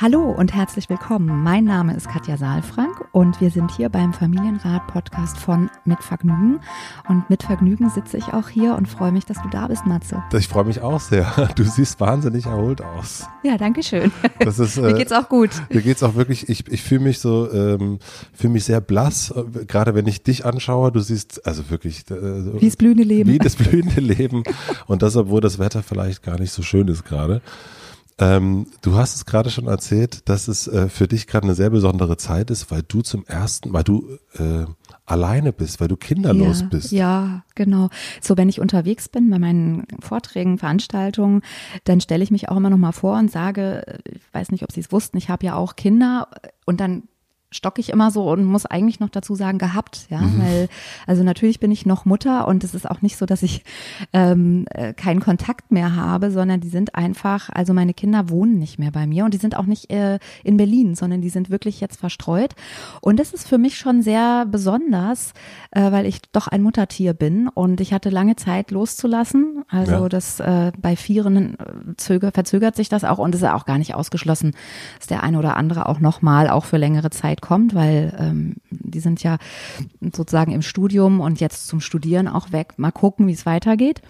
Hallo und herzlich willkommen. Mein Name ist Katja Saalfrank und wir sind hier beim Familienrat-Podcast von Mit Vergnügen. Und mit Vergnügen sitze ich auch hier und freue mich, dass du da bist, Matze. Ich freue mich auch sehr. Du siehst wahnsinnig erholt aus. Ja, danke schön. Das ist, mir geht's auch gut. Mir geht's auch wirklich, ich, ich fühle mich so, ähm, fühle mich sehr blass, gerade wenn ich dich anschaue. Du siehst also wirklich. Äh, wie das blühende Leben. Wie das blühende Leben. Und das, obwohl das Wetter vielleicht gar nicht so schön ist gerade. Ähm, du hast es gerade schon erzählt, dass es äh, für dich gerade eine sehr besondere Zeit ist, weil du zum ersten, weil du äh, alleine bist, weil du kinderlos ja, bist. Ja, genau. So, wenn ich unterwegs bin bei meinen Vorträgen, Veranstaltungen, dann stelle ich mich auch immer noch mal vor und sage, ich weiß nicht, ob Sie es wussten, ich habe ja auch Kinder und dann stocke ich immer so und muss eigentlich noch dazu sagen gehabt, ja, mhm. weil also natürlich bin ich noch Mutter und es ist auch nicht so, dass ich ähm, äh, keinen Kontakt mehr habe, sondern die sind einfach, also meine Kinder wohnen nicht mehr bei mir und die sind auch nicht äh, in Berlin, sondern die sind wirklich jetzt verstreut und das ist für mich schon sehr besonders, äh, weil ich doch ein Muttertier bin und ich hatte lange Zeit loszulassen, also ja. das äh, bei Vieren äh, zöger, verzögert sich das auch und es ist auch gar nicht ausgeschlossen, dass der eine oder andere auch nochmal auch für längere Zeit Zeit kommt, weil ähm, die sind ja sozusagen im Studium und jetzt zum Studieren auch weg. Mal gucken, wie es weitergeht.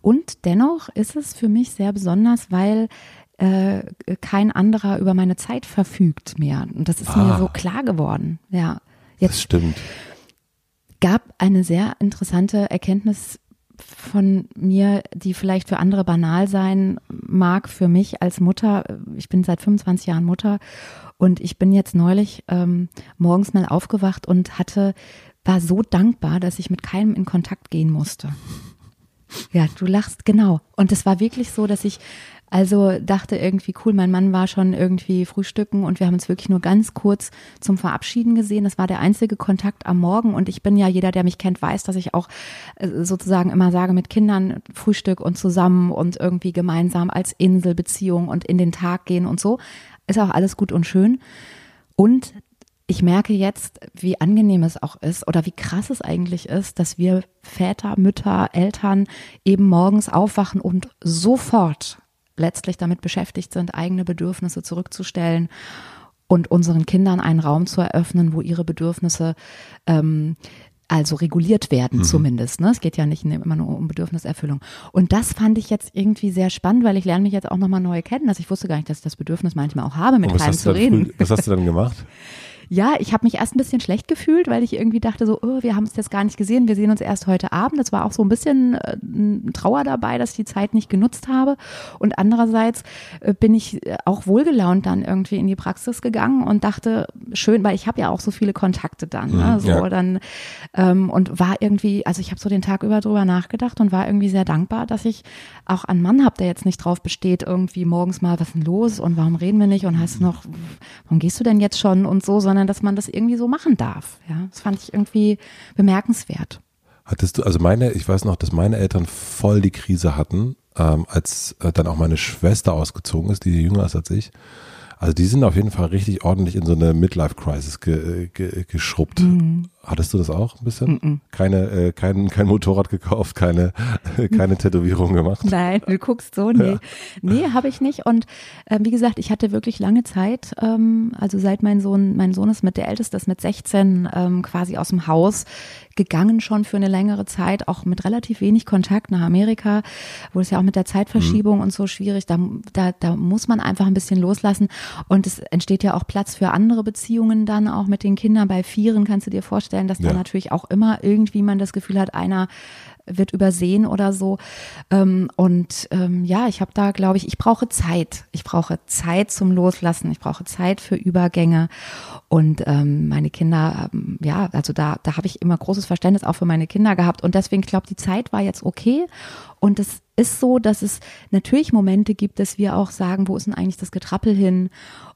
Und dennoch ist es für mich sehr besonders, weil äh, kein anderer über meine Zeit verfügt mehr. Und das ist ah. mir so klar geworden. Ja, jetzt das stimmt. Gab eine sehr interessante Erkenntnis von mir, die vielleicht für andere banal sein mag, für mich als Mutter. Ich bin seit 25 Jahren Mutter und ich bin jetzt neulich ähm, morgens mal aufgewacht und hatte, war so dankbar, dass ich mit keinem in Kontakt gehen musste. Ja, du lachst, genau. Und es war wirklich so, dass ich also dachte irgendwie, cool, mein Mann war schon irgendwie frühstücken und wir haben uns wirklich nur ganz kurz zum Verabschieden gesehen. Das war der einzige Kontakt am Morgen und ich bin ja, jeder, der mich kennt, weiß, dass ich auch äh, sozusagen immer sage, mit Kindern Frühstück und zusammen und irgendwie gemeinsam als Inselbeziehung und in den Tag gehen und so. Ist auch alles gut und schön. Und ich merke jetzt, wie angenehm es auch ist oder wie krass es eigentlich ist, dass wir Väter, Mütter, Eltern eben morgens aufwachen und sofort letztlich damit beschäftigt sind, eigene Bedürfnisse zurückzustellen und unseren Kindern einen Raum zu eröffnen, wo ihre Bedürfnisse ähm, also reguliert werden mhm. zumindest. Ne? Es geht ja nicht immer nur um Bedürfniserfüllung. Und das fand ich jetzt irgendwie sehr spannend, weil ich lerne mich jetzt auch nochmal neu kennen. Also ich wusste gar nicht, dass ich das Bedürfnis manchmal auch habe, mit keinem zu reden. Früh, was hast du dann gemacht? Ja, ich habe mich erst ein bisschen schlecht gefühlt, weil ich irgendwie dachte so, oh, wir haben es jetzt gar nicht gesehen, wir sehen uns erst heute Abend. Das war auch so ein bisschen äh, Trauer dabei, dass ich die Zeit nicht genutzt habe. Und andererseits äh, bin ich äh, auch wohlgelaunt dann irgendwie in die Praxis gegangen und dachte, schön, weil ich habe ja auch so viele Kontakte dann. Ne? Mhm, so ja. dann ähm, und war irgendwie, also ich habe so den Tag über drüber nachgedacht und war irgendwie sehr dankbar, dass ich auch einen Mann habe, der jetzt nicht drauf besteht, irgendwie morgens mal, was ist denn los und warum reden wir nicht und hast noch, warum gehst du denn jetzt schon und so, sondern dass man das irgendwie so machen darf. Ja, das fand ich irgendwie bemerkenswert. Hattest du, also meine, ich weiß noch, dass meine Eltern voll die Krise hatten, ähm, als äh, dann auch meine Schwester ausgezogen ist, die jünger ist als ich. Also die sind auf jeden Fall richtig ordentlich in so eine Midlife-Crisis ge, ge, geschrubbt. Mhm. Hattest du das auch ein bisschen? Mhm. Keine, äh, kein, kein Motorrad gekauft, keine, keine Tätowierung gemacht? Nein, du guckst so, nee. Ja. Nee, habe ich nicht. Und äh, wie gesagt, ich hatte wirklich lange Zeit, ähm, also seit mein Sohn, mein Sohn ist mit der Älteste, ist mit 16 ähm, quasi aus dem Haus gegangen schon für eine längere Zeit, auch mit relativ wenig Kontakt nach Amerika, wo es ja auch mit der Zeitverschiebung mhm. und so schwierig, da, da, da muss man einfach ein bisschen loslassen und es entsteht ja auch Platz für andere Beziehungen dann auch mit den Kindern. Bei Vieren kannst du dir vorstellen, dass ja. da natürlich auch immer irgendwie man das Gefühl hat, einer wird übersehen oder so. Ähm, und ähm, ja, ich habe da, glaube ich, ich brauche Zeit. Ich brauche Zeit zum Loslassen. Ich brauche Zeit für Übergänge. Und ähm, meine Kinder, ja, also da, da habe ich immer großes Verständnis auch für meine Kinder gehabt. Und deswegen, glaube die Zeit war jetzt okay. Und es ist so, dass es natürlich Momente gibt, dass wir auch sagen, wo ist denn eigentlich das Getrappel hin?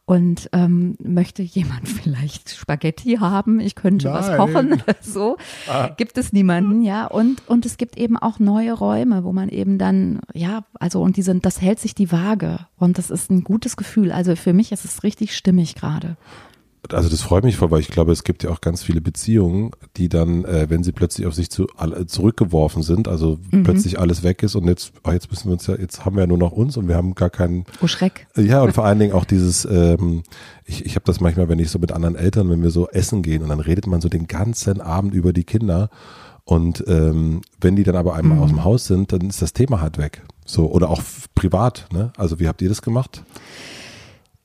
Und ähm, möchte jemand vielleicht Spaghetti haben? Ich könnte Nein. was kochen. so ah. gibt es niemanden, ja. Und und es gibt eben auch neue Räume, wo man eben dann, ja, also und die sind, das hält sich die Waage und das ist ein gutes Gefühl. Also für mich ist es richtig stimmig gerade. Also das freut mich voll, weil ich glaube, es gibt ja auch ganz viele Beziehungen, die dann, äh, wenn sie plötzlich auf sich zu, alle, zurückgeworfen sind, also mhm. plötzlich alles weg ist und jetzt, oh, jetzt müssen wir uns ja, jetzt haben wir ja nur noch uns und wir haben gar keinen. Oh Schreck. Ja, und vor allen Dingen auch dieses, ähm, ich, ich habe das manchmal, wenn ich so mit anderen Eltern, wenn wir so essen gehen und dann redet man so den ganzen Abend über die Kinder und ähm, wenn die dann aber einmal mhm. aus dem Haus sind, dann ist das Thema halt weg. So, oder auch privat, ne? Also wie habt ihr das gemacht?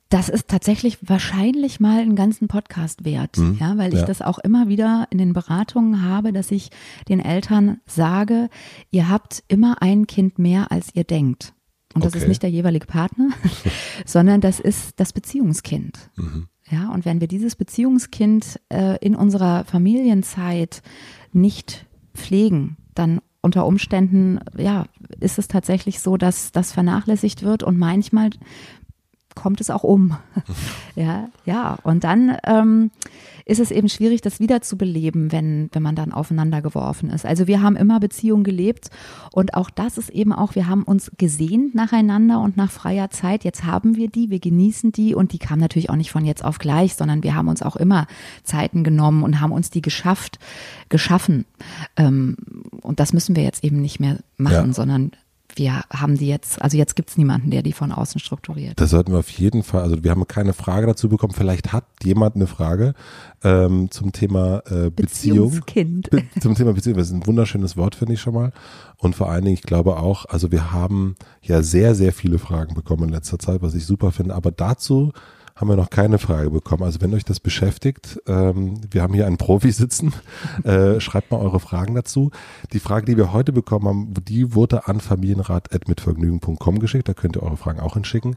Das ist tatsächlich wahrscheinlich mal einen ganzen Podcast wert, mhm. ja, weil ich ja. das auch immer wieder in den Beratungen habe, dass ich den Eltern sage, ihr habt immer ein Kind mehr, als ihr denkt. Und das okay. ist nicht der jeweilige Partner, sondern das ist das Beziehungskind. Mhm. Ja, und wenn wir dieses Beziehungskind äh, in unserer Familienzeit nicht pflegen, dann unter Umständen, ja, ist es tatsächlich so, dass das vernachlässigt wird und manchmal kommt es auch um. ja, ja. Und dann ähm, ist es eben schwierig, das wieder zu beleben, wenn, wenn man dann aufeinander geworfen ist. Also wir haben immer Beziehungen gelebt und auch das ist eben auch, wir haben uns gesehen nacheinander und nach freier Zeit. Jetzt haben wir die, wir genießen die und die kam natürlich auch nicht von jetzt auf gleich, sondern wir haben uns auch immer Zeiten genommen und haben uns die geschafft, geschaffen. Ähm, und das müssen wir jetzt eben nicht mehr machen, ja. sondern wir haben die jetzt, also jetzt gibt es niemanden, der die von außen strukturiert. Das sollten wir auf jeden Fall, also wir haben keine Frage dazu bekommen. Vielleicht hat jemand eine Frage ähm, zum Thema äh, Beziehung. Be zum Thema Beziehung. Das ist ein wunderschönes Wort, finde ich schon mal. Und vor allen Dingen, ich glaube auch, also wir haben ja sehr, sehr viele Fragen bekommen in letzter Zeit, was ich super finde. Aber dazu haben wir noch keine Frage bekommen. Also wenn euch das beschäftigt, ähm, wir haben hier einen Profi sitzen, äh, schreibt mal eure Fragen dazu. Die Frage, die wir heute bekommen haben, die wurde an familienrat.mitvergnügen.com geschickt. Da könnt ihr eure Fragen auch hinschicken.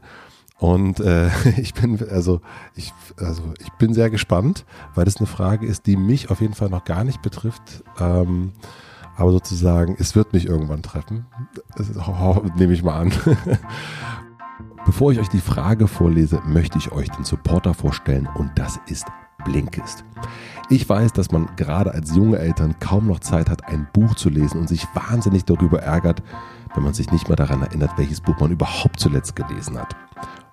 Und äh, ich bin also ich also ich bin sehr gespannt, weil das eine Frage ist, die mich auf jeden Fall noch gar nicht betrifft. Ähm, aber sozusagen, es wird mich irgendwann treffen. Nehme ich mal an. Bevor ich euch die Frage vorlese, möchte ich euch den Supporter vorstellen und das ist Blinkist. Ich weiß, dass man gerade als junge Eltern kaum noch Zeit hat, ein Buch zu lesen und sich wahnsinnig darüber ärgert, wenn man sich nicht mehr daran erinnert, welches Buch man überhaupt zuletzt gelesen hat.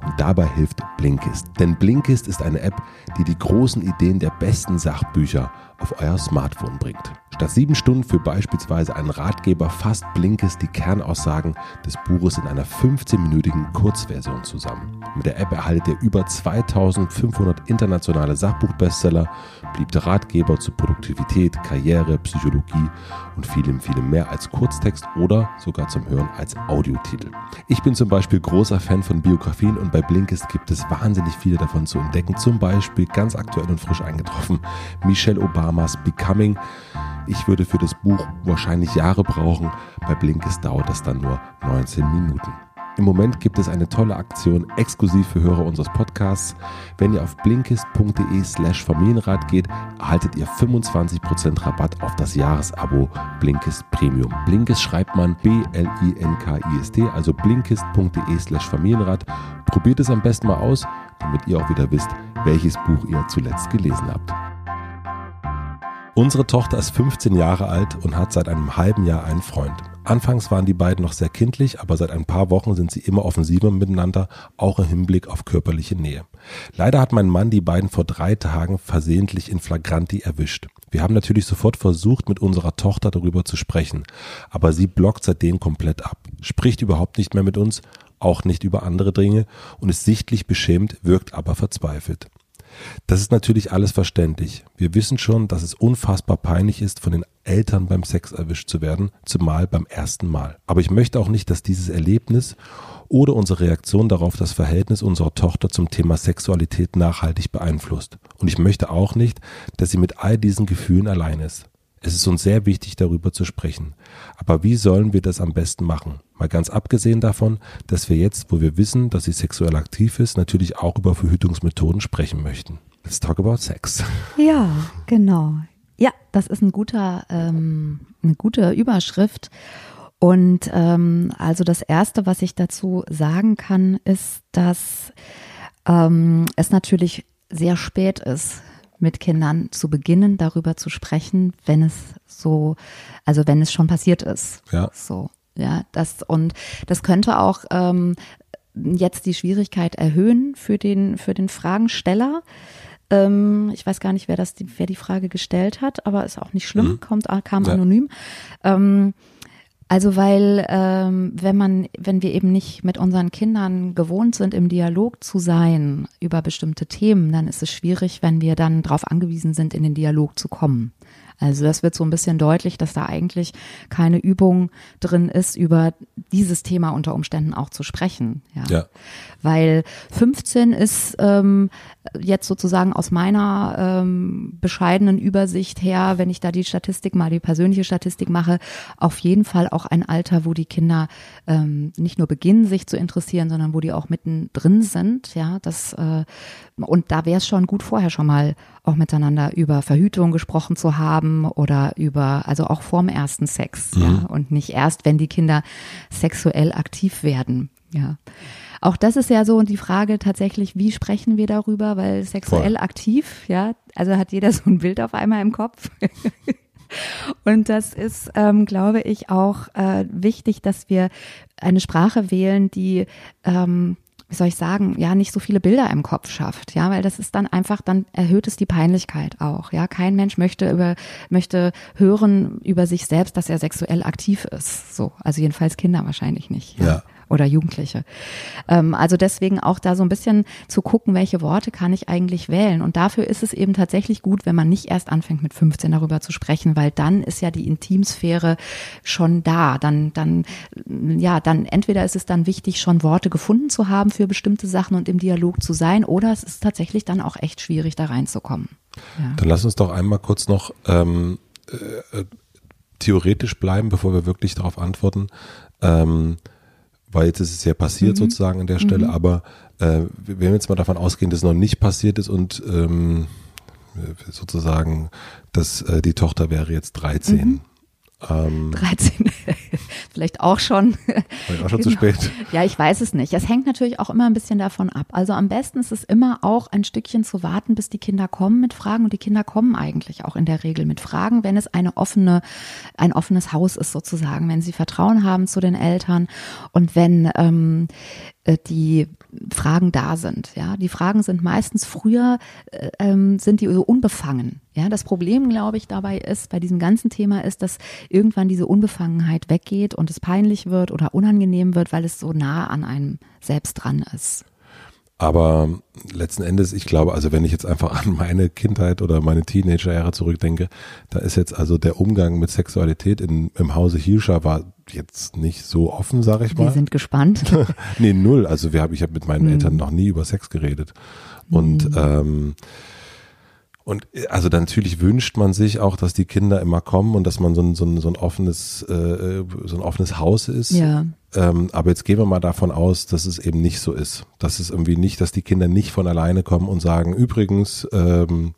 Und dabei hilft Blinkist. Denn Blinkist ist eine App, die die großen Ideen der besten Sachbücher auf euer Smartphone bringt. Statt sieben Stunden für beispielsweise einen Ratgeber fasst Blinkist die Kernaussagen des Buches in einer 15-minütigen Kurzversion zusammen. Mit der App erhaltet ihr über 2500 internationale Sachbuchbestseller, beliebte Ratgeber zu Produktivität, Karriere, Psychologie und vielem, vielem mehr als Kurztext oder sogar zum Hören als Audiotitel. Ich bin zum Beispiel großer Fan von Biografien und bei Blinkist gibt es wahnsinnig viele davon zu entdecken. Zum Beispiel ganz aktuell und frisch eingetroffen Michelle Obamas Becoming. Ich würde für das Buch wahrscheinlich Jahre brauchen. Bei Blinkist dauert das dann nur 19 Minuten. Im Moment gibt es eine tolle Aktion exklusiv für Hörer unseres Podcasts. Wenn ihr auf blinkist.de slash Familienrat geht, erhaltet ihr 25% Rabatt auf das Jahresabo Blinkist Premium. Blinkist schreibt man B-L-I-N-K-I-S-T, also blinkist.de slash Familienrat. Probiert es am besten mal aus, damit ihr auch wieder wisst, welches Buch ihr zuletzt gelesen habt. Unsere Tochter ist 15 Jahre alt und hat seit einem halben Jahr einen Freund. Anfangs waren die beiden noch sehr kindlich, aber seit ein paar Wochen sind sie immer offensiver miteinander, auch im Hinblick auf körperliche Nähe. Leider hat mein Mann die beiden vor drei Tagen versehentlich in Flagranti erwischt. Wir haben natürlich sofort versucht, mit unserer Tochter darüber zu sprechen, aber sie blockt seitdem komplett ab, spricht überhaupt nicht mehr mit uns, auch nicht über andere Dinge und ist sichtlich beschämt, wirkt aber verzweifelt. Das ist natürlich alles verständlich. Wir wissen schon, dass es unfassbar peinlich ist, von den Eltern beim Sex erwischt zu werden, zumal beim ersten Mal. Aber ich möchte auch nicht, dass dieses Erlebnis oder unsere Reaktion darauf das Verhältnis unserer Tochter zum Thema Sexualität nachhaltig beeinflusst. Und ich möchte auch nicht, dass sie mit all diesen Gefühlen allein ist. Es ist uns sehr wichtig, darüber zu sprechen. Aber wie sollen wir das am besten machen? Mal ganz abgesehen davon, dass wir jetzt, wo wir wissen, dass sie sexuell aktiv ist, natürlich auch über Verhütungsmethoden sprechen möchten. Let's talk about sex. Ja, genau. Ja, das ist ein guter, ähm, eine gute Überschrift. Und ähm, also das Erste, was ich dazu sagen kann, ist, dass ähm, es natürlich sehr spät ist, mit Kindern zu beginnen, darüber zu sprechen, wenn es so, also wenn es schon passiert ist. Ja. So, ja, das und das könnte auch ähm, jetzt die Schwierigkeit erhöhen für den für den Fragensteller. Ähm, ich weiß gar nicht, wer das, wer die Frage gestellt hat, aber ist auch nicht schlimm, Mhm. kommt, kam Ja. anonym. Ähm, also weil ähm, wenn man, wenn wir eben nicht mit unseren Kindern gewohnt sind, im Dialog zu sein über bestimmte Themen, dann ist es schwierig, wenn wir dann darauf angewiesen sind, in den Dialog zu kommen. Also das wird so ein bisschen deutlich, dass da eigentlich keine Übung drin ist, über dieses Thema unter Umständen auch zu sprechen. Ja. Ja. Weil 15 ist ähm, jetzt sozusagen aus meiner ähm, bescheidenen Übersicht her, wenn ich da die Statistik mal, die persönliche Statistik mache, auf jeden Fall auch ein Alter, wo die Kinder ähm, nicht nur beginnen, sich zu interessieren, sondern wo die auch mittendrin sind. Ja, das äh, und da wäre es schon gut, vorher schon mal auch miteinander über Verhütung gesprochen zu haben oder über, also auch vorm ersten Sex, ja, und nicht erst, wenn die Kinder sexuell aktiv werden, ja. Auch das ist ja so die Frage tatsächlich, wie sprechen wir darüber, weil sexuell Voll. aktiv, ja, also hat jeder so ein Bild auf einmal im Kopf. Und das ist, ähm, glaube ich, auch äh, wichtig, dass wir eine Sprache wählen, die ähm, wie soll ich sagen, ja, nicht so viele Bilder im Kopf schafft, ja, weil das ist dann einfach, dann erhöht es die Peinlichkeit auch, ja. Kein Mensch möchte über, möchte hören über sich selbst, dass er sexuell aktiv ist, so. Also jedenfalls Kinder wahrscheinlich nicht. Ja. Oder Jugendliche. Ähm, also deswegen auch da so ein bisschen zu gucken, welche Worte kann ich eigentlich wählen. Und dafür ist es eben tatsächlich gut, wenn man nicht erst anfängt mit 15 darüber zu sprechen, weil dann ist ja die Intimsphäre schon da. Dann, dann, ja, dann entweder ist es dann wichtig, schon Worte gefunden zu haben für bestimmte Sachen und im Dialog zu sein, oder es ist tatsächlich dann auch echt schwierig, da reinzukommen. Ja. Dann lass uns doch einmal kurz noch ähm, äh, theoretisch bleiben, bevor wir wirklich darauf antworten. Ähm, weil jetzt ist es ja passiert sozusagen an der Stelle, aber äh, wenn wir jetzt mal davon ausgehen, dass es noch nicht passiert ist und ähm, sozusagen, dass äh, die Tochter wäre jetzt 13. Ähm, 13, vielleicht auch schon. war schon zu Genau. spät. Ja, ich weiß es nicht. Es hängt natürlich auch immer ein bisschen davon ab. Also am besten ist es immer auch ein Stückchen zu warten, bis die Kinder kommen mit Fragen. Und die Kinder kommen eigentlich auch in der Regel mit Fragen, wenn es eine offene, ein offenes Haus ist sozusagen, wenn sie Vertrauen haben zu den Eltern und wenn ähm, äh, die Fragen da sind. Ja, die Fragen sind meistens früher äh, ähm, sind die so unbefangen. Ja, das Problem, glaube ich, dabei ist bei diesem ganzen Thema ist, dass irgendwann diese Unbefangenheit weggeht und es peinlich wird oder unangenehm wird, weil es so nah an einem selbst dran ist. Aber letzten Endes, ich glaube, also wenn ich jetzt einfach an meine Kindheit oder meine Teenager-Jahre zurückdenke, da ist jetzt also der Umgang mit Sexualität in, im Hause Hilscher war jetzt nicht so offen, sage ich Wir mal. sind gespannt. nee, null. Also wir hab, ich habe mit meinen Hm. Eltern noch nie über Sex geredet. Und ähm, und also dann natürlich wünscht man sich auch, dass die Kinder immer kommen und dass man so ein, so ein, so ein offenes äh, so ein offenes Haus ist. ja. Ähm, aber jetzt gehen wir mal davon aus, dass es eben nicht so ist. Dass es irgendwie nicht, dass die Kinder nicht von alleine kommen und sagen, übrigens, ähm,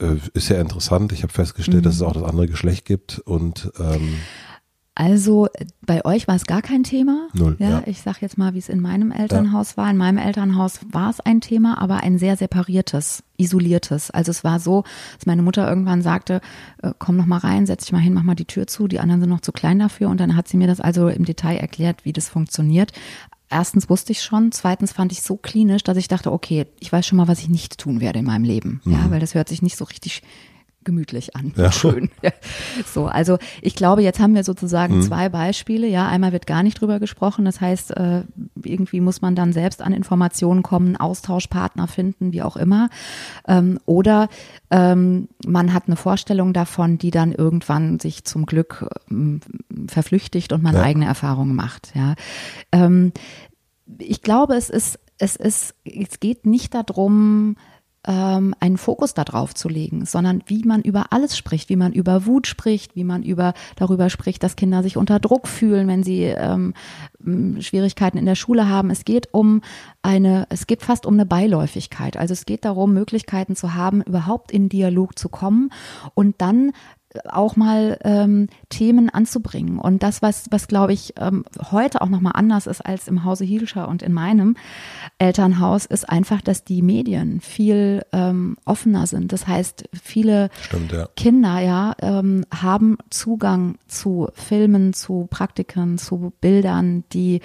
äh, ist ja interessant, ich habe festgestellt, dass es auch das andere Geschlecht gibt und ähm, Also bei euch war es gar kein Thema. Null, Ja, ja. ich sag jetzt mal, wie es in meinem Elternhaus war. In meinem Elternhaus war es ein Thema, aber ein sehr separiertes, isoliertes. Also es war so, dass meine Mutter irgendwann sagte, äh, komm noch mal rein, setz dich mal hin, mach mal die Tür zu. Die anderen sind noch zu klein dafür. Und dann hat sie mir das also im Detail erklärt, wie das funktioniert. Erstens wusste ich schon, zweitens fand ich so klinisch, dass ich dachte, okay, ich weiß schon mal, was ich nicht tun werde in meinem Leben. Ja, weil das hört sich nicht so richtig gemütlich an. Ja. Schön. So, also ich glaube, jetzt haben wir sozusagen zwei Beispiele. Ja, einmal wird gar nicht drüber gesprochen. Das heißt, äh, irgendwie muss man dann selbst an Informationen kommen, Austauschpartner finden, wie auch immer. Ähm, oder ähm, man hat eine Vorstellung davon, die dann irgendwann sich zum Glück ähm, verflüchtigt und man Ja. eigene Erfahrungen macht. Ja. Ich glaube, es ist, es ist, es geht nicht darum, ähm, einen Fokus darauf zu legen, sondern wie man über alles spricht, wie man über Wut spricht, wie man über darüber spricht, dass Kinder sich unter Druck fühlen, wenn sie ähm, Schwierigkeiten in der Schule haben. Es geht um eine, es geht fast um eine Beiläufigkeit. Also es geht darum, Möglichkeiten zu haben, überhaupt in Dialog zu kommen und dann auch mal ähm, Themen anzubringen. Und das, was, was glaube ich ähm, heute auch nochmal anders ist als im Hause Hielscher und in meinem Elternhaus, ist einfach, dass die Medien viel ähm, offener sind. Das heißt, viele Stimmt, ja. Kinder ja ähm, haben Zugang zu Filmen, zu Praktiken, zu Bildern, die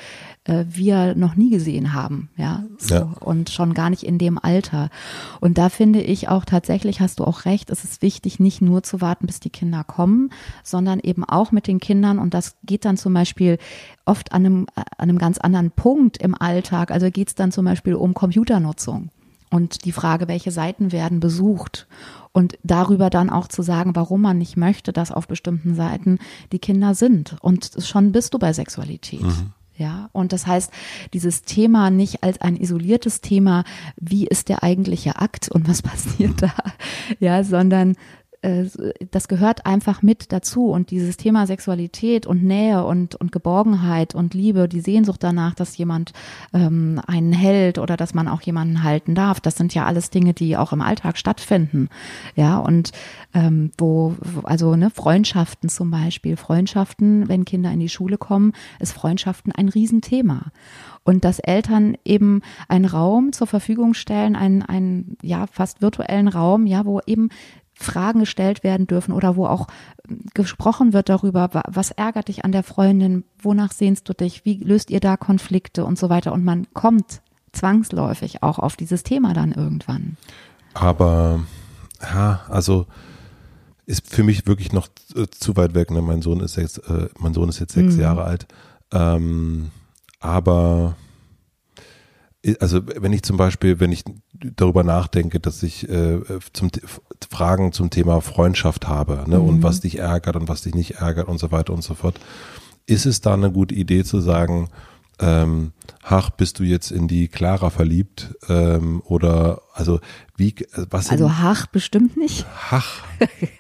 äh, wir noch nie gesehen haben, ja, so. Ja. und schon gar nicht in dem Alter. Und da finde ich auch tatsächlich, hast du auch recht, es ist wichtig, nicht nur zu warten, bis die Kinder kommen, sondern eben auch mit den Kindern und das geht dann zum Beispiel oft an einem, an einem ganz anderen Punkt im Alltag. Also geht es dann zum Beispiel um Computernutzung und die Frage, welche Seiten werden besucht und darüber dann auch zu sagen, warum man nicht möchte, dass auf bestimmten Seiten die Kinder sind. Und schon bist du bei Sexualität. Ja, und das heißt, dieses Thema nicht als ein isoliertes Thema, wie ist der eigentliche Akt und was passiert da, ja, sondern äh, das gehört einfach mit dazu und dieses Thema Sexualität und Nähe und, und Geborgenheit und Liebe, die Sehnsucht danach, dass jemand ähm, einen hält oder dass man auch jemanden halten darf, das sind ja alles Dinge, die auch im Alltag stattfinden. Ja, und ähm, wo, also ne, Freundschaften zum Beispiel, Freundschaften, wenn Kinder in die Schule kommen, ist Freundschaften ein Riesenthema. Und dass Eltern eben einen Raum zur Verfügung stellen, einen, einen ja fast virtuellen Raum, ja, wo eben Fragen gestellt werden dürfen oder wo auch ähm, gesprochen wird darüber, wa- was ärgert dich an der Freundin, wonach sehnst du dich, wie löst ihr da Konflikte und so weiter. Und man kommt zwangsläufig auch auf dieses Thema dann irgendwann. Aber ja, also ist für mich wirklich noch äh, zu weit weg. Ne? Mein Sohn ist jetzt, äh, mein Sohn ist jetzt sechs Mhm. Jahre alt. Ähm, aber also wenn ich zum Beispiel, wenn ich darüber nachdenke, dass ich äh, zum Fragen zum Thema Freundschaft habe ne? und was dich ärgert und was dich nicht ärgert und so weiter und so fort, ist es da eine gute Idee zu sagen, ähm, ach, bist du jetzt in die Clara verliebt? Ähm, oder also wie, äh, was Also Hach bestimmt nicht. Hach?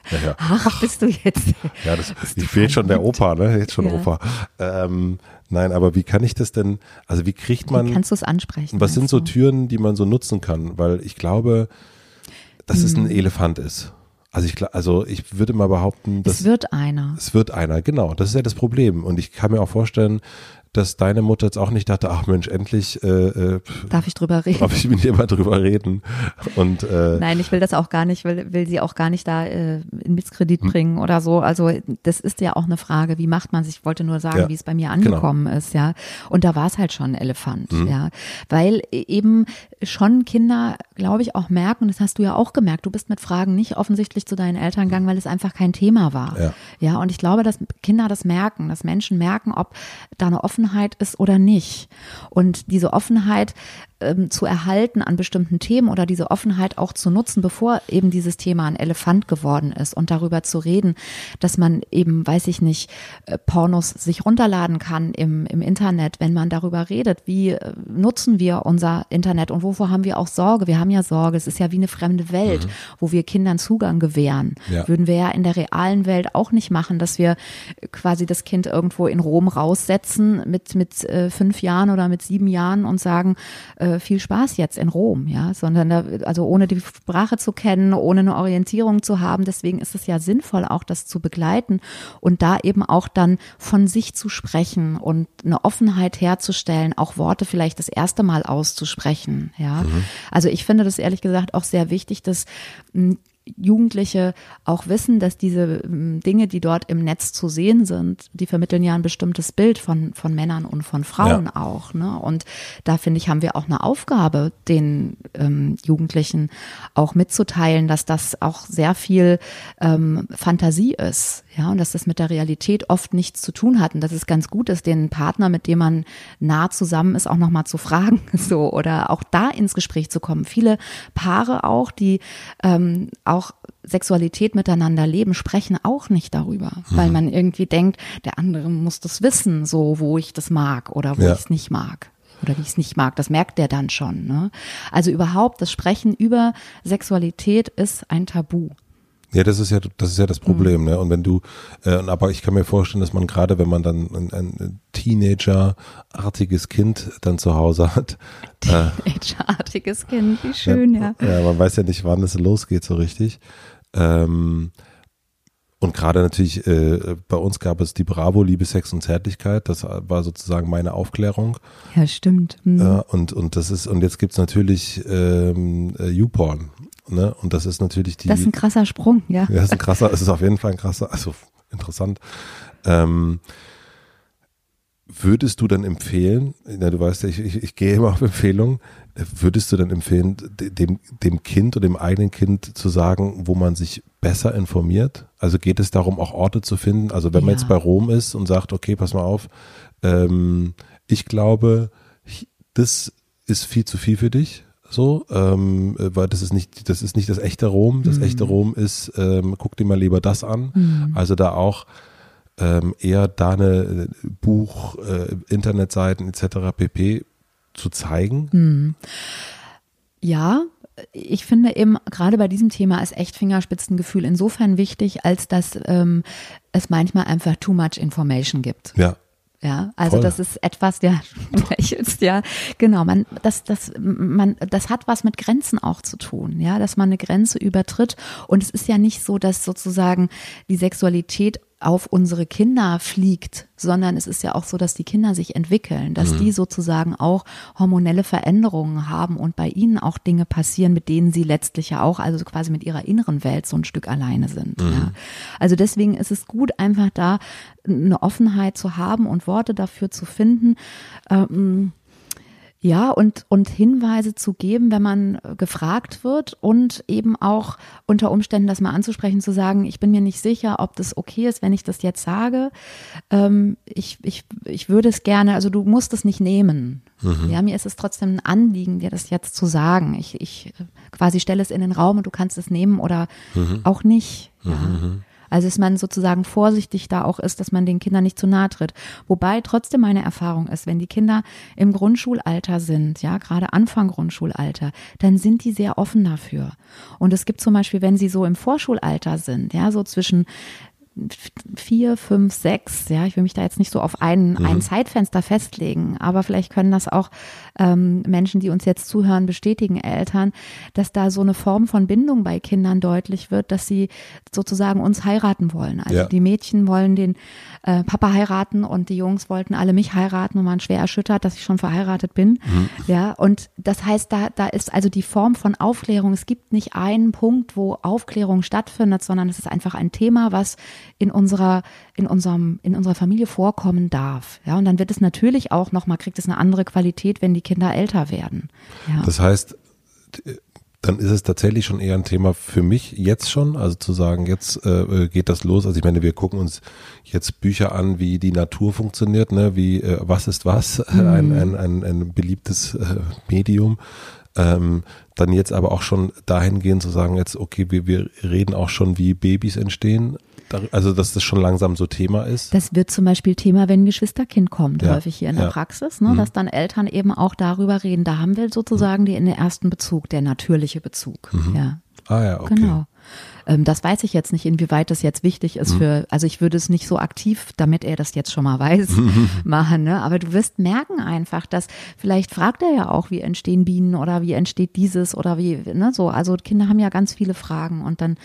Ja, ja. Hach bist du jetzt. Ja, das ich fehlt schon der Opa, ne? Jetzt schon Ja. Opa. Ähm, nein, aber wie kann ich das denn, also wie kriegt Wie man, kannst du es ansprechen? was sind so du? Türen, die man so nutzen kann? Weil ich glaube, dass es Hm. ein Elefant ist. Also ich, also ich würde mal behaupten, dass Es wird einer. es wird einer, genau. Das ist ja das Problem. Und ich kann mir auch vorstellen, dass deine Mutter jetzt auch nicht dachte, ach Mensch, endlich äh, äh, Darf ich drüber reden? darf ich mit dir mal drüber reden. Und äh, Nein, ich will das auch gar nicht, will, will sie auch gar nicht da äh, in Misskredit Hm. bringen oder so. Also das ist ja auch eine Frage, wie macht man sich, ich wollte nur sagen, Ja, wie es bei mir genau. angekommen ist, ja. Und da war es halt schon ein Elefant, Mhm. ja. Weil e- eben schon Kinder, glaube ich, auch merken, und das hast du ja auch gemerkt, du bist mit Fragen nicht offensichtlich zu deinen Eltern gegangen, weil es einfach kein Thema war. Ja. Ja, und ich glaube, dass Kinder das merken, dass Menschen merken, ob da eine Offenheit ist oder nicht. Und diese Offenheit ähm, zu erhalten an bestimmten Themen oder diese Offenheit auch zu nutzen, bevor eben dieses Thema ein Elefant geworden ist und darüber zu reden, dass man eben, weiß ich nicht, äh, Pornos sich runterladen kann im, im Internet, wenn man darüber redet, wie äh, nutzen wir unser Internet und wovor haben wir auch Sorge? Wir haben ja Sorge, es ist ja wie eine fremde Welt, wo wir Kindern Zugang gewähren. Ja. Würden wir ja in der realen Welt auch nicht machen, dass wir quasi das Kind irgendwo in Rom raussetzen mit, mit äh, fünf Jahren oder mit sieben Jahren und sagen, äh, viel Spaß jetzt in Rom, ja, sondern da, also ohne die Sprache zu kennen, ohne eine Orientierung zu haben. Deswegen ist es ja sinnvoll, auch das zu begleiten und da eben auch dann von sich zu sprechen und eine Offenheit herzustellen, auch Worte vielleicht das erste Mal auszusprechen, ja. Also ich finde das ehrlich gesagt auch sehr wichtig, dass mh, Jugendliche auch wissen, dass diese ähm, Dinge, die dort im Netz zu sehen sind, die vermitteln ja ein bestimmtes Bild von, von Männern und von Frauen auch. Ne? Und da finde ich, haben wir auch eine Aufgabe, den ähm, Jugendlichen auch mitzuteilen, dass das auch sehr viel ähm, Fantasie ist. Ja, und dass das mit der Realität oft nichts zu tun hat. Und dass es ganz gut ist, den Partner, mit dem man nah zusammen ist, auch nochmal zu fragen, so, oder auch da ins Gespräch zu kommen. Viele Paare auch, die ähm, auch Sexualität miteinander leben, sprechen auch nicht darüber, weil man irgendwie denkt, der andere muss das wissen, so wo ich das mag oder wo Ja. ich es nicht mag. Oder wie ich es nicht mag, das merkt der dann schon. Ne? Also überhaupt, das Sprechen über Sexualität ist ein Tabu. Ja, das ist ja, das ist ja das Problem, ne? Und wenn du, äh, aber ich kann mir vorstellen, dass man gerade, wenn man dann ein, ein Teenager-artiges Kind dann zu Hause hat, äh, Age-artiges Kind, wie schön, ja. ja, man weiß ja nicht, wann es losgeht so richtig. Ähm, Und gerade natürlich, äh, bei uns gab es die Bravo, Liebe, Sex und Zärtlichkeit. Das war sozusagen meine Aufklärung. Ja, stimmt. Mhm. Äh, und, und das ist, und jetzt gibt's natürlich ähm, äh, YouPorn. Ne? Und das ist natürlich die. Das ist ein krasser Sprung, ja. Ja, das ist ein krasser, es ist auf jeden Fall ein krasser, also interessant. Ähm, würdest du dann empfehlen, na, du weißt ja, ich, ich, ich gehe immer auf Empfehlungen, würdest du dann empfehlen, dem, dem Kind oder dem eigenen Kind zu sagen, wo man sich besser informiert? Also geht es darum, auch Orte zu finden? Also wenn man jetzt bei Rom ist und sagt, okay, pass mal auf, ähm, ich glaube, das ist viel zu viel für dich, so, ähm, weil das ist nicht, das ist nicht das echte Rom. Das mhm. echte Rom ist, ähm, guck dir mal lieber das an. Mhm. Also da auch ähm, eher da eine Buch, äh, Internetseiten etc. pp. Zu zeigen. Mhm. Ja, ich finde eben gerade bei diesem Thema ist echt Fingerspitzengefühl insofern wichtig, als dass ähm, es manchmal einfach too much information gibt. Ja. Ja, also Voll. das ist etwas, ja, lächelst, ja, genau, man, das, das, man, das hat was mit Grenzen auch zu tun, ja, dass man eine Grenze übertritt und es ist ja nicht so, dass sozusagen die Sexualität auf unsere Kinder fliegt, sondern es ist ja auch so, dass die Kinder sich entwickeln, dass mhm. die sozusagen auch hormonelle Veränderungen haben und bei ihnen auch Dinge passieren, mit denen sie letztlich ja auch, also quasi mit ihrer inneren Welt so ein Stück alleine sind. Mhm. Ja. Also deswegen ist es gut, einfach da eine Offenheit zu haben und Worte dafür zu finden. Ähm, ja, und, und Hinweise zu geben, wenn man äh, gefragt wird und eben auch unter Umständen das mal anzusprechen, zu sagen, ich bin mir nicht sicher, ob das okay ist, wenn ich das jetzt sage. Ähm, ich, ich, ich würde es gerne, also du musst es nicht nehmen. Mhm. Ja, mir ist es trotzdem ein Anliegen, dir das jetzt zu sagen. Ich, ich äh, quasi stelle es in den Raum und du kannst es nehmen oder mhm. auch nicht. Ja. Mhm. Also dass man sozusagen vorsichtig da auch ist, dass man den Kindern nicht zu nahe tritt. Wobei trotzdem meine Erfahrung ist, wenn die Kinder im Grundschulalter sind, ja, gerade Anfang Grundschulalter, dann sind die sehr offen dafür. Und es gibt zum Beispiel, wenn sie so im Vorschulalter sind, ja, so zwischen vier, fünf, sechs, ja, ich will mich da jetzt nicht so auf ein, mhm. ein Zeitfenster festlegen, aber vielleicht können das auch ähm, Menschen, die uns jetzt zuhören, bestätigen, Eltern, dass da so eine Form von Bindung bei Kindern deutlich wird, dass sie sozusagen uns heiraten wollen. Also ja. die Mädchen wollen den äh, Papa heiraten und die Jungs wollten alle mich heiraten und waren schwer erschüttert, dass ich schon verheiratet bin. Mhm. Ja, und das heißt, da, da ist also die Form von Aufklärung. Es gibt nicht einen Punkt, wo Aufklärung stattfindet, sondern es ist einfach ein Thema, was in unserer, in unserem, in unserer Familie vorkommen darf. Ja, und dann wird es natürlich auch nochmal, kriegt es eine andere Qualität, wenn die Kinder älter werden. Ja. Das heißt, dann ist es tatsächlich schon eher ein Thema für mich jetzt schon, also zu sagen, jetzt äh, geht das los. Also ich meine, wir gucken uns jetzt Bücher an, wie die Natur funktioniert, ne, wie äh, was ist was, mhm. ein, ein, ein, ein beliebtes äh, Medium. Ähm, dann jetzt aber auch schon dahingehend zu sagen, jetzt, okay, wir, wir reden auch schon, wie Babys entstehen. Also, dass das schon langsam so Thema ist. Das wird zum Beispiel Thema, wenn ein Geschwisterkind kommt, ja. häufig hier in der ja. Praxis, ne, mhm. dass dann Eltern eben auch darüber reden. Da haben wir sozusagen mhm. den ersten Bezug, der natürliche Bezug. Mhm. Ja. Ah ja, okay. Genau. Ähm, das weiß ich jetzt nicht, inwieweit das jetzt wichtig ist mhm. für, also ich würde es nicht so aktiv, damit er das jetzt schon mal weiß, machen, ne? Aber du wirst merken einfach, dass vielleicht fragt er ja auch, wie entstehen Bienen oder wie entsteht dieses oder wie, ne, so. Also Kinder haben ja ganz viele Fragen und dann,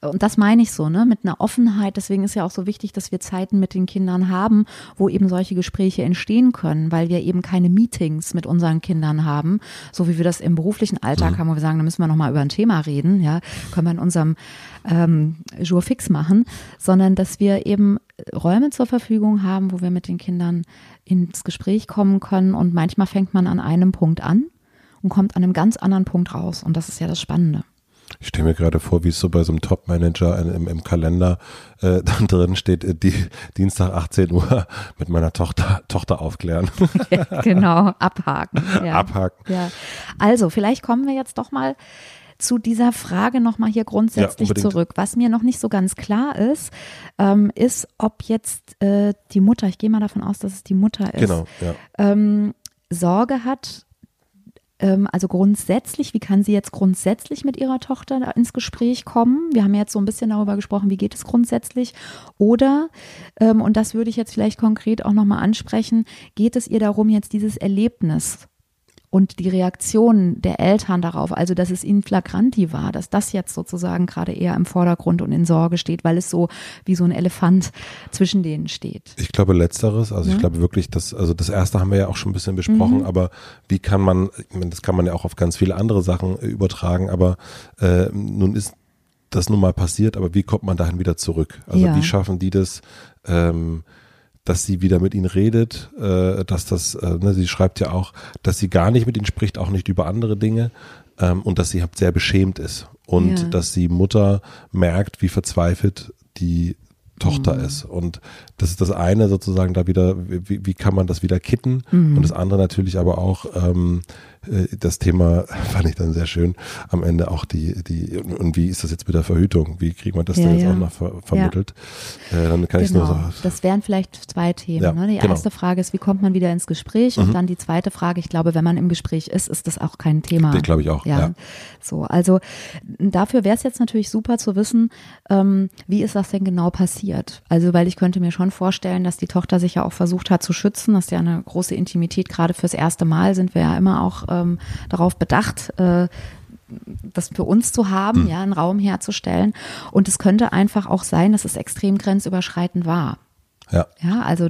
und das meine ich so, ne, mit einer Offenheit. Deswegen ist ja auch so wichtig, dass wir Zeiten mit den Kindern haben, wo eben solche Gespräche entstehen können, weil wir eben keine Meetings mit unseren Kindern haben, so wie wir das im beruflichen Alltag mhm. haben, wo wir sagen, da müssen wir nochmal über ein Thema reden, ja, können wir in unserem ähm, Jour fix machen, sondern dass wir eben Räume zur Verfügung haben, wo wir mit den Kindern ins Gespräch kommen können. Und manchmal fängt man an einem Punkt an und kommt an einem ganz anderen Punkt raus. Und das ist ja das Spannende. Ich stelle mir gerade vor, wie es so bei so einem Top-Manager im, im, Kalender äh, dann drin steht, äh, die, Dienstag 18 Uhr mit meiner Tochter, Tochter aufklären. Ja, genau, abhaken. Ja. Abhaken. Ja. Also, vielleicht kommen wir jetzt doch mal zu dieser Frage nochmal hier grundsätzlich ja, zurück. Was mir noch nicht so ganz klar ist, ähm, ist, ob jetzt äh, die Mutter, ich gehe mal davon aus, dass es die Mutter ist, genau, ja. ähm, Sorge hat, ähm, also grundsätzlich, wie kann sie jetzt grundsätzlich mit ihrer Tochter ins Gespräch kommen? Wir haben jetzt so ein bisschen darüber gesprochen, wie geht es grundsätzlich? Oder, ähm, und das würde ich jetzt vielleicht konkret auch nochmal ansprechen, geht es ihr darum, jetzt dieses Erlebnis und die Reaktion der Eltern darauf, also dass es ihnen flagranti war, dass das jetzt sozusagen gerade eher im Vordergrund und in Sorge steht, weil es so wie so ein Elefant zwischen denen steht. Ich glaube letzteres, also ja. ich glaube wirklich, dass, also das erste haben wir ja auch schon ein bisschen besprochen, mhm. aber wie kann man, ich meine, das kann man ja auch auf ganz viele andere Sachen äh, übertragen, aber äh, nun ist das nun mal passiert, aber wie kommt man dahin wieder zurück? Also ja. wie schaffen die das, ähm, dass sie wieder mit ihnen redet, äh, dass das, äh, ne, sie schreibt ja auch, dass sie gar nicht mit ihnen spricht, auch nicht über andere Dinge ähm, und dass sie halt sehr beschämt ist und ja. dass die Mutter merkt, wie verzweifelt die Tochter mhm. ist. Und das ist das eine sozusagen da wieder, wie, wie kann man das wieder kitten? Mhm. Und das andere natürlich aber auch, ähm, äh, das Thema fand ich dann sehr schön. Am Ende auch die, die, und wie ist das jetzt mit der Verhütung? Wie kriegt man das ja, da jetzt ja. auch noch ver vermittelt? Ja. Äh, dann kann genau. ich nur so. Das wären vielleicht zwei Themen. ne? Die genau. erste Frage ist, wie kommt man wieder ins Gespräch? Und mhm. dann die zweite Frage, ich glaube, wenn man im Gespräch ist, ist das auch kein Thema. Das glaube ich auch. Ja. So, also dafür wäre es jetzt natürlich super zu wissen, ähm, wie ist das denn genau passiert? Also, weil ich könnte mir schon vorstellen, dass die Tochter sich ja auch versucht hat zu schützen. Das ist ja eine große Intimität. Gerade fürs erste Mal sind wir ja immer auch ähm, darauf bedacht, äh, das für uns zu haben, mhm. ja, einen Raum herzustellen. Und es könnte einfach auch sein, dass es extrem grenzüberschreitend war. Ja. Ja, also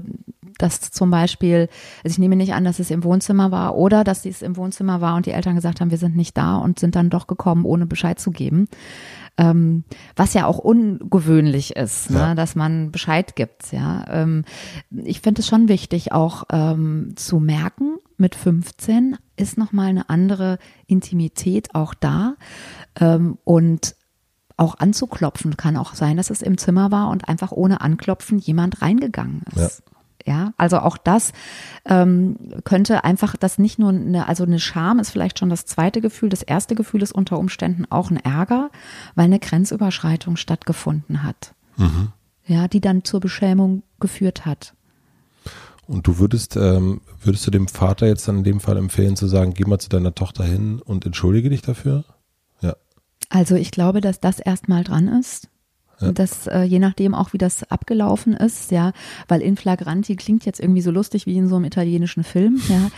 dass zum Beispiel, also ich nehme nicht an, dass es im Wohnzimmer war oder dass es im Wohnzimmer war und die Eltern gesagt haben, wir sind nicht da und sind dann doch gekommen, ohne Bescheid zu geben. Ähm, was ja auch ungewöhnlich ist, ne, ja. dass man Bescheid gibt. Ja, ähm, ich finde es schon wichtig, auch ähm, zu merken, mit 15 ist nochmal eine andere Intimität auch da ähm, und auch anzuklopfen kann auch sein, dass es im Zimmer war und einfach ohne Anklopfen jemand reingegangen ist. Ja. Ja, also auch das ähm, könnte einfach das nicht nur eine, also eine Scham ist vielleicht schon das zweite Gefühl. Das erste Gefühl ist unter Umständen auch ein Ärger, weil eine Grenzüberschreitung stattgefunden hat. Mhm. Ja, die dann zur Beschämung geführt hat. Und du würdest, ähm, würdest du dem Vater jetzt dann in dem Fall empfehlen zu sagen, geh mal zu deiner Tochter hin und entschuldige dich dafür? Ja. Also ich glaube, dass das erstmal dran ist. Ja. Das, äh, je nachdem auch, wie das abgelaufen ist, ja, weil in flagranti klingt jetzt irgendwie so lustig wie in so einem italienischen Film, ja.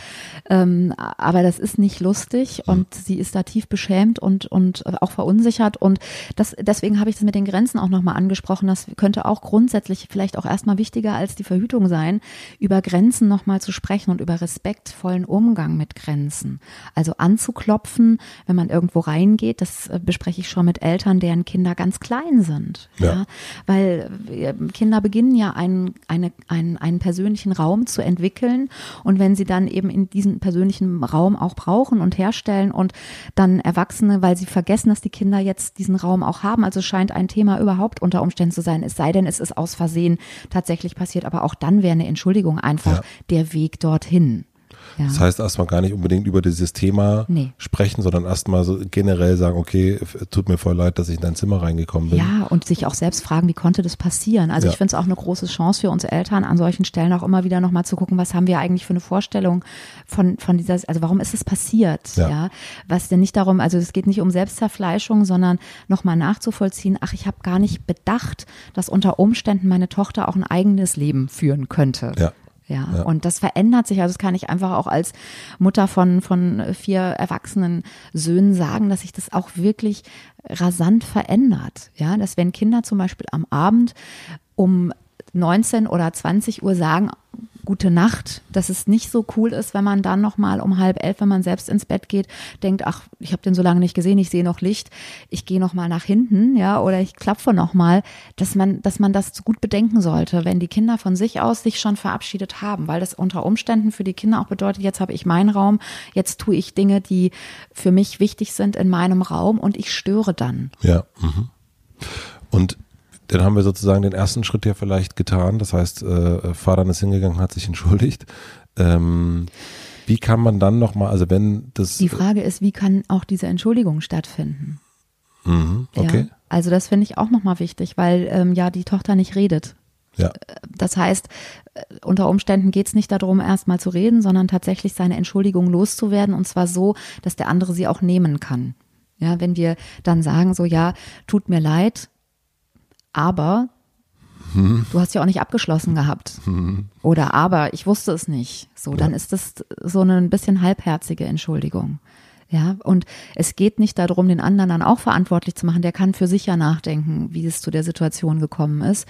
ähm, aber das ist nicht lustig mhm. und sie ist da tief beschämt und, und auch verunsichert. Und das, deswegen habe ich das mit den Grenzen auch nochmal angesprochen. Das könnte auch grundsätzlich vielleicht auch erstmal wichtiger als die Verhütung sein, über Grenzen nochmal zu sprechen und über respektvollen Umgang mit Grenzen. Also anzuklopfen, wenn man irgendwo reingeht, das äh, bespreche ich schon mit Eltern, deren Kinder ganz klein sind. Ja. ja. Weil äh, Kinder beginnen ja einen, eine, einen, einen persönlichen Raum zu entwickeln und wenn sie dann eben in diesen persönlichen Raum auch brauchen und herstellen und dann Erwachsene, weil sie vergessen, dass die Kinder jetzt diesen Raum auch haben, also scheint ein Thema überhaupt unter Umständen zu sein, es sei denn, es ist aus Versehen tatsächlich passiert, aber auch dann wäre eine Entschuldigung einfach ja. der Weg dorthin. Ja. Das heißt erstmal gar nicht unbedingt über dieses Thema nee. sprechen, sondern erstmal so generell sagen, okay, tut mir voll leid, dass ich in dein Zimmer reingekommen bin. Ja, und sich auch selbst fragen, wie konnte das passieren? Also ja. ich finde es auch eine große Chance für uns Eltern, an solchen Stellen auch immer wieder nochmal zu gucken, was haben wir eigentlich für eine Vorstellung von, von dieser, also warum ist es passiert? Ja. ja. Was denn nicht darum, also es geht nicht um Selbstzerfleischung, sondern nochmal nachzuvollziehen, ach, ich habe gar nicht bedacht, dass unter Umständen meine Tochter auch ein eigenes Leben führen könnte. Ja. Ja, ja, und das verändert sich. Also das kann ich einfach auch als Mutter von, von vier erwachsenen Söhnen sagen, dass sich das auch wirklich rasant verändert. Ja, dass wenn Kinder zum Beispiel am Abend um 19 oder 20 Uhr sagen, gute Nacht, dass es nicht so cool ist, wenn man dann nochmal um halb elf, wenn man selbst ins Bett geht, denkt, ach, ich habe den so lange nicht gesehen, ich sehe noch Licht, ich gehe nochmal nach hinten, ja, oder ich klapfe nochmal, dass man, dass man das gut bedenken sollte, wenn die Kinder von sich aus sich schon verabschiedet haben, weil das unter Umständen für die Kinder auch bedeutet, jetzt habe ich meinen Raum, jetzt tue ich Dinge, die für mich wichtig sind in meinem Raum und ich störe dann. Ja. Mhm. Und dann haben wir sozusagen den ersten Schritt ja vielleicht getan. Das heißt, äh, Vater ist hingegangen, hat sich entschuldigt. Ähm, wie kann man dann nochmal, also wenn das. Die Frage ist, wie kann auch diese Entschuldigung stattfinden? Mhm, okay. Ja, also das finde ich auch nochmal wichtig, weil ähm, ja die Tochter nicht redet. Ja. Das heißt, äh, unter Umständen geht es nicht darum, erstmal zu reden, sondern tatsächlich seine Entschuldigung loszuwerden und zwar so, dass der andere sie auch nehmen kann. Ja, wenn wir dann sagen, so ja, tut mir leid, aber Mhm. Du hast ja auch nicht abgeschlossen gehabt. Mhm. Oder aber ich wusste es nicht. So, dann ist das so eine ein bisschen halbherzige Entschuldigung. Ja, und es geht nicht darum, den anderen dann auch verantwortlich zu machen. Der kann für sich ja nachdenken, wie es zu der Situation gekommen ist.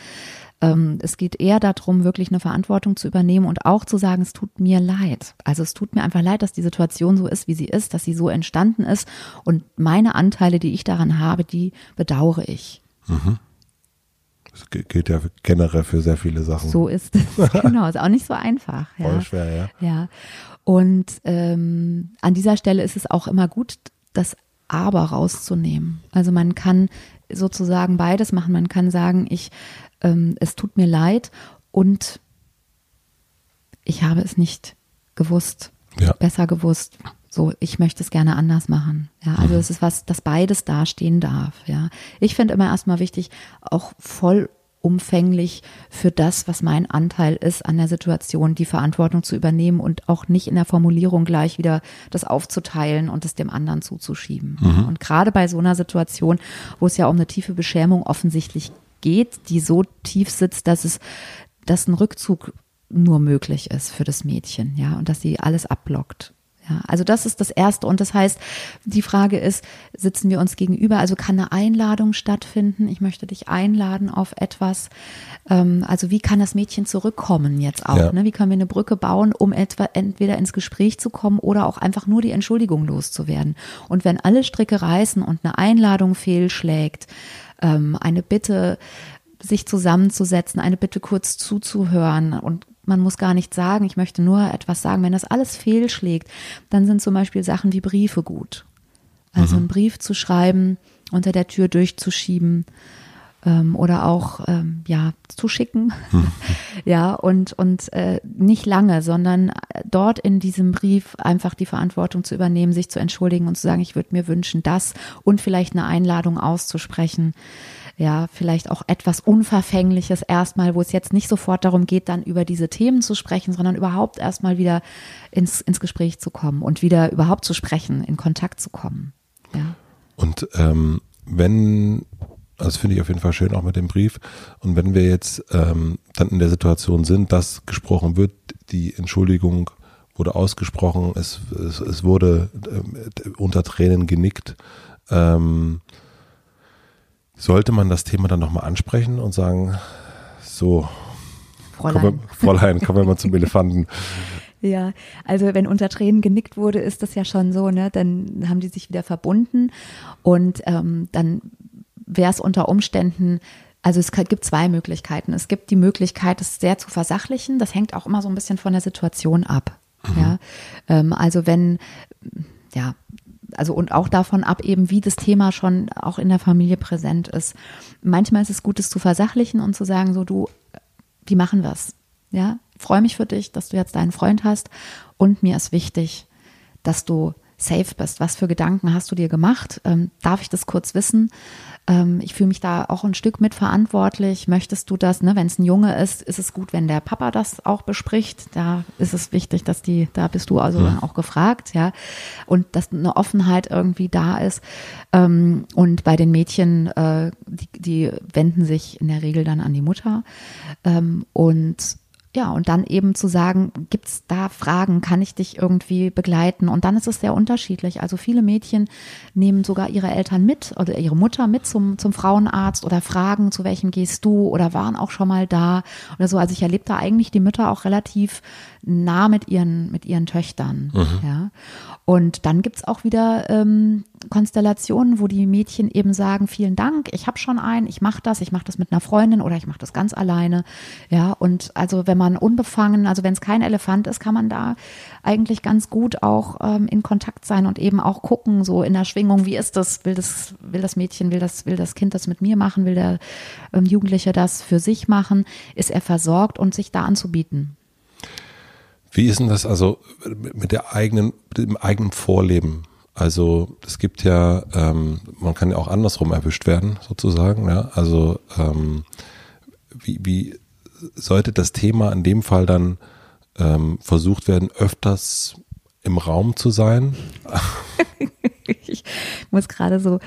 Ähm, es geht eher darum, wirklich eine Verantwortung zu übernehmen und auch zu sagen, es tut mir leid. Also es tut mir einfach leid, dass die Situation so ist, wie sie ist, dass sie so entstanden ist. Und meine Anteile, die ich daran habe, die bedauere ich. Mhm. Das gilt ja generell für sehr viele Sachen. So ist es. genau, ist auch nicht so einfach. Ja. Voll schwer, ja. Ja. Und ähm, an dieser Stelle ist es auch immer gut, das Aber rauszunehmen. Also man kann sozusagen beides machen. Man kann sagen, ich, ähm, es tut mir leid und ich habe es nicht gewusst, ja. besser gewusst. So, ich möchte es gerne anders machen. Ja, also mhm. es ist was, dass beides dastehen darf. Ja, ich finde immer erstmal wichtig, auch vollumfänglich für das, was mein Anteil ist an der Situation, die Verantwortung zu übernehmen und auch nicht in der Formulierung gleich wieder das aufzuteilen und es dem anderen zuzuschieben. Mhm. Und gerade bei so einer Situation, wo es ja um eine tiefe Beschämung offensichtlich geht, die so tief sitzt, dass es, dass ein Rückzug nur möglich ist für das Mädchen, ja, und dass sie alles abblockt. Ja, also das ist das Erste. Und das heißt, die Frage ist, sitzen wir uns gegenüber? Also kann eine Einladung stattfinden? Ich möchte dich einladen auf etwas. Ähm, also wie kann das Mädchen zurückkommen jetzt auch? Ja. Ne? Wie können wir eine Brücke bauen, um etwa entweder ins Gespräch zu kommen oder auch einfach nur die Entschuldigung loszuwerden? Und wenn alle Stricke reißen und eine Einladung fehlschlägt, ähm, eine Bitte, sich zusammenzusetzen, eine Bitte kurz zuzuhören und man muss gar nichts sagen, ich möchte nur etwas sagen. Wenn das alles fehlschlägt, dann sind zum Beispiel Sachen wie Briefe gut. Also mhm. einen Brief zu schreiben, unter der Tür durchzuschieben ähm, oder auch ähm, ja zu schicken, mhm. ja und und äh, nicht lange, sondern dort in diesem Brief einfach die Verantwortung zu übernehmen, sich zu entschuldigen und zu sagen, ich würde mir wünschen, das und vielleicht eine Einladung auszusprechen ja, vielleicht auch etwas Unverfängliches erstmal, wo es jetzt nicht sofort darum geht, dann über diese Themen zu sprechen, sondern überhaupt erstmal wieder ins, ins Gespräch zu kommen und wieder überhaupt zu sprechen, in Kontakt zu kommen. Ja. Und ähm, wenn, das finde ich auf jeden Fall schön auch mit dem Brief, und wenn wir jetzt ähm, dann in der Situation sind, dass gesprochen wird, die Entschuldigung wurde ausgesprochen, es, es, es wurde äh, unter Tränen genickt, ähm, sollte man das Thema dann nochmal ansprechen und sagen, so, Fräulein, kommen wir, Fräulein, kommen wir mal zum Elefanten. Ja, also wenn unter Tränen genickt wurde, ist das ja schon so, ne? Dann haben die sich wieder verbunden und ähm, dann wäre es unter Umständen also es gibt zwei Möglichkeiten. Es gibt die Möglichkeit, es sehr zu versachlichen. Das hängt auch immer so ein bisschen von der Situation ab. Mhm. Ja, ähm, also wenn ja also und auch davon ab, eben wie das Thema schon auch in der Familie präsent ist. Manchmal ist es gut, es zu versachlichen und zu sagen, so du, wie machen wir es? Ja, freue mich für dich, dass du jetzt deinen Freund hast und mir ist wichtig, dass du safe bist. Was für Gedanken hast du dir gemacht? Ähm, darf ich das kurz wissen? Ähm, ich fühle mich da auch ein Stück mitverantwortlich. Möchtest du das, ne? wenn es ein Junge ist, ist es gut, wenn der Papa das auch bespricht. Da ist es wichtig, dass die, da bist du also mhm. auch gefragt, ja. Und dass eine Offenheit irgendwie da ist. Ähm, und bei den Mädchen, äh, die, die wenden sich in der Regel dann an die Mutter. Ähm, und ja, und dann eben zu sagen, gibt's da Fragen, kann ich dich irgendwie begleiten? Und dann ist es sehr unterschiedlich. Also viele Mädchen nehmen sogar ihre Eltern mit oder ihre Mutter mit zum, zum Frauenarzt oder fragen, zu welchem gehst du oder waren auch schon mal da oder so. Also ich erlebe da eigentlich die Mütter auch relativ nah mit ihren, mit ihren Töchtern. Mhm. Ja. Und dann gibt's auch wieder ähm, Konstellationen, wo die Mädchen eben sagen, vielen Dank, ich habe schon einen, ich mache das, ich mache das mit einer Freundin oder ich mache das ganz alleine. Ja, und also wenn man unbefangen, also wenn es kein Elefant ist, kann man da eigentlich ganz gut auch ähm, in Kontakt sein und eben auch gucken, so in der Schwingung, wie ist das, will das, will das Mädchen, will das, will das Kind das mit mir machen, will der ähm, Jugendliche das für sich machen, ist er versorgt und sich da anzubieten. Wie ist denn das also mit der eigenen, dem eigenen Vorleben? Also es gibt ja, ähm, man kann ja auch andersrum erwischt werden, sozusagen. Ja? Also ähm, wie, wie sollte das Thema in dem Fall dann ähm, versucht werden, öfters im Raum zu sein? ich muss gerade so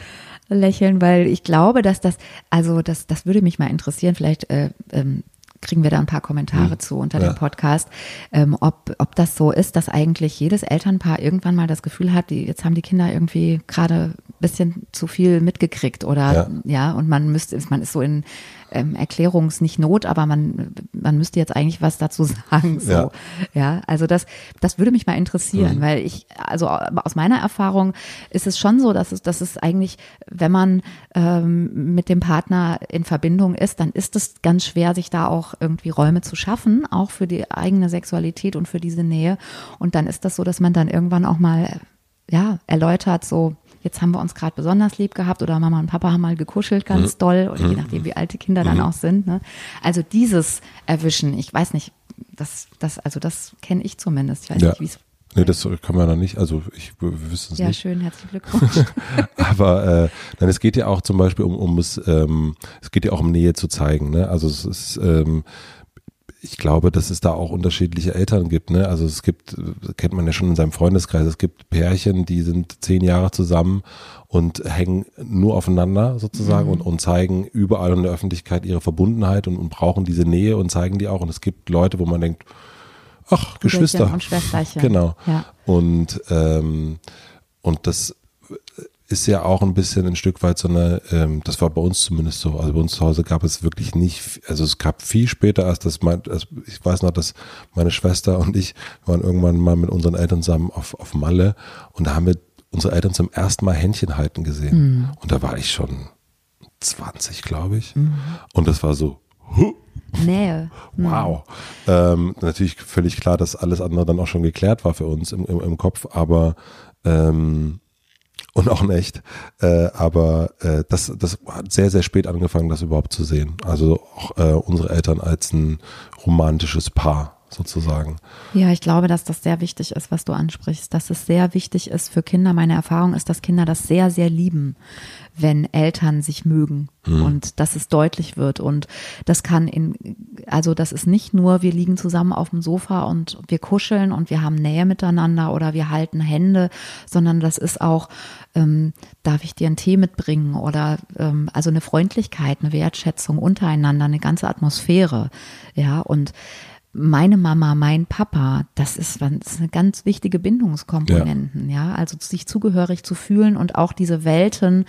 lächeln, weil ich glaube, dass das, also das, das würde mich mal interessieren. Vielleicht äh, ähm, kriegen wir da ein paar Kommentare mhm. zu unter ja. dem Podcast, ähm, ob, ob das so ist, dass eigentlich jedes Elternpaar irgendwann mal das Gefühl hat, die, jetzt haben die Kinder irgendwie gerade bisschen zu viel mitgekriegt oder ja, ja und man müsste, man ist so in ähm, Erklärungs nicht Not, aber man, man müsste jetzt eigentlich was dazu sagen. So. Ja. ja, also das, das würde mich mal interessieren, mhm. weil ich, also aus meiner Erfahrung ist es schon so, dass es, dass es eigentlich, wenn man ähm, mit dem Partner in Verbindung ist, dann ist es ganz schwer, sich da auch irgendwie Räume zu schaffen, auch für die eigene Sexualität und für diese Nähe. Und dann ist das so, dass man dann irgendwann auch mal ja, erläutert, so, jetzt haben wir uns gerade besonders lieb gehabt oder Mama und Papa haben mal gekuschelt ganz mhm. doll, oder je mhm. nachdem, wie alt die Kinder dann mhm. auch sind. Ne? Also dieses Erwischen, ich weiß nicht, das, das, also das kenne ich zumindest. Ich weiß ja. nicht, wie es Nee, das kann man noch nicht. Also ich wissen es ja, nicht. Ja, schön, herzlichen Glückwunsch. Aber äh, nein, es geht ja auch zum Beispiel um, um es, ähm, es geht ja auch um Nähe zu zeigen. Ne? Also es ist ähm, ich glaube, dass es da auch unterschiedliche Eltern gibt. Ne? Also es gibt, kennt man ja schon in seinem Freundeskreis, es gibt Pärchen, die sind zehn Jahre zusammen und hängen nur aufeinander sozusagen mhm. und, und zeigen überall in der Öffentlichkeit ihre Verbundenheit und, und brauchen diese Nähe und zeigen die auch. Und es gibt Leute, wo man denkt, ach, Geschwister. Und Schwesterchen. Genau. Ja. Und, ähm, und das ist ja auch ein bisschen ein Stück weit so eine, ähm, das war bei uns zumindest so, also bei uns zu Hause gab es wirklich nicht, also es gab viel später, als das mein, als, ich weiß noch, dass meine Schwester und ich waren irgendwann mal mit unseren Eltern zusammen auf, auf Malle und da haben wir unsere Eltern zum ersten Mal Händchen halten gesehen. Mhm. Und da war ich schon 20, glaube ich. Mhm. Und das war so, huh, Nähe. Wow. Mhm. Ähm, natürlich völlig klar, dass alles andere dann auch schon geklärt war für uns im, im, im Kopf, aber ähm, und auch nicht. Äh, aber äh, das, das hat sehr, sehr spät angefangen, das überhaupt zu sehen. Also auch äh, unsere Eltern als ein romantisches Paar sozusagen. Ja, ich glaube, dass das sehr wichtig ist, was du ansprichst, dass es sehr wichtig ist für Kinder. Meine Erfahrung ist, dass Kinder das sehr, sehr lieben, wenn Eltern sich mögen mhm. und dass es deutlich wird. Und das kann in, also das ist nicht nur, wir liegen zusammen auf dem Sofa und wir kuscheln und wir haben Nähe miteinander oder wir halten Hände, sondern das ist auch, ähm, darf ich dir einen Tee mitbringen oder ähm, also eine Freundlichkeit, eine Wertschätzung untereinander, eine ganze Atmosphäre. Ja, und meine Mama, mein Papa, das ist, das ist eine ganz wichtige Bindungskomponenten, ja. ja. Also sich zugehörig zu fühlen und auch diese Welten,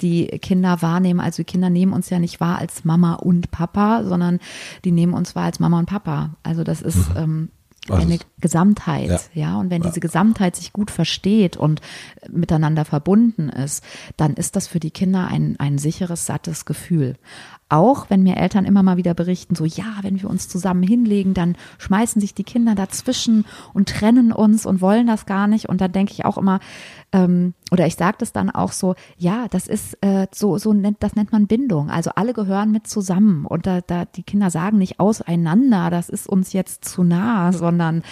die Kinder wahrnehmen. Also die Kinder nehmen uns ja nicht wahr als Mama und Papa, sondern die nehmen uns wahr als Mama und Papa. Also das ist, mhm. ähm, also eine Gesamtheit, ja. ja. Und wenn ja. diese Gesamtheit sich gut versteht und miteinander verbunden ist, dann ist das für die Kinder ein, ein sicheres, sattes Gefühl. Auch wenn mir Eltern immer mal wieder berichten, so ja, wenn wir uns zusammen hinlegen, dann schmeißen sich die Kinder dazwischen und trennen uns und wollen das gar nicht. Und da denke ich auch immer, ähm, oder ich sage das dann auch so, ja, das ist äh, so, so nennt, das nennt man Bindung. Also alle gehören mit zusammen und da, da die Kinder sagen nicht auseinander, das ist uns jetzt zu nah, sondern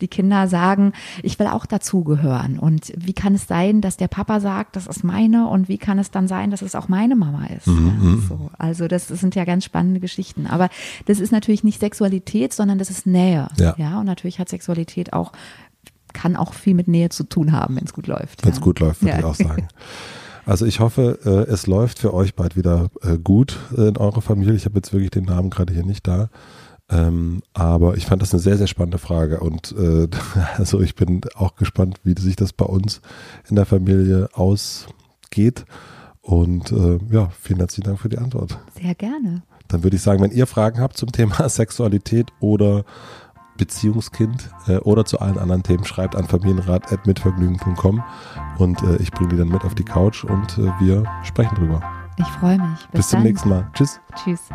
die Kinder sagen, ich will auch dazugehören. Und wie kann es sein, dass der Papa sagt, das ist meine und wie kann es dann sein, dass es auch meine Mama ist? Mhm. Ja, mhm. so. Also das das sind ja ganz spannende Geschichten. Aber das ist natürlich nicht Sexualität, sondern das ist Nähe. Ja. ja und natürlich hat Sexualität auch, kann auch viel mit Nähe zu tun haben, wenn es gut läuft. Wenn es ja. gut läuft, würde ja. ich auch sagen. Also ich hoffe, äh, es läuft für euch bald wieder äh, gut äh, in eurer Familie. Ich habe jetzt wirklich den Namen gerade hier nicht da. Ähm, aber ich fand das eine sehr, sehr spannende Frage und äh, also ich bin auch gespannt, wie sich das bei uns in der Familie ausgeht. Und äh, ja, vielen herzlichen Dank für die Antwort. Sehr gerne. Dann würde ich sagen, wenn ihr Fragen habt zum Thema Sexualität oder Beziehungskind äh, oder zu allen anderen Themen, schreibt an familienrat.mitvergnügen.com und äh, ich bringe die dann mit auf die Couch und äh, wir sprechen drüber. Ich freue mich. Bis, Bis zum nächsten Mal. Tschüss. Tschüss.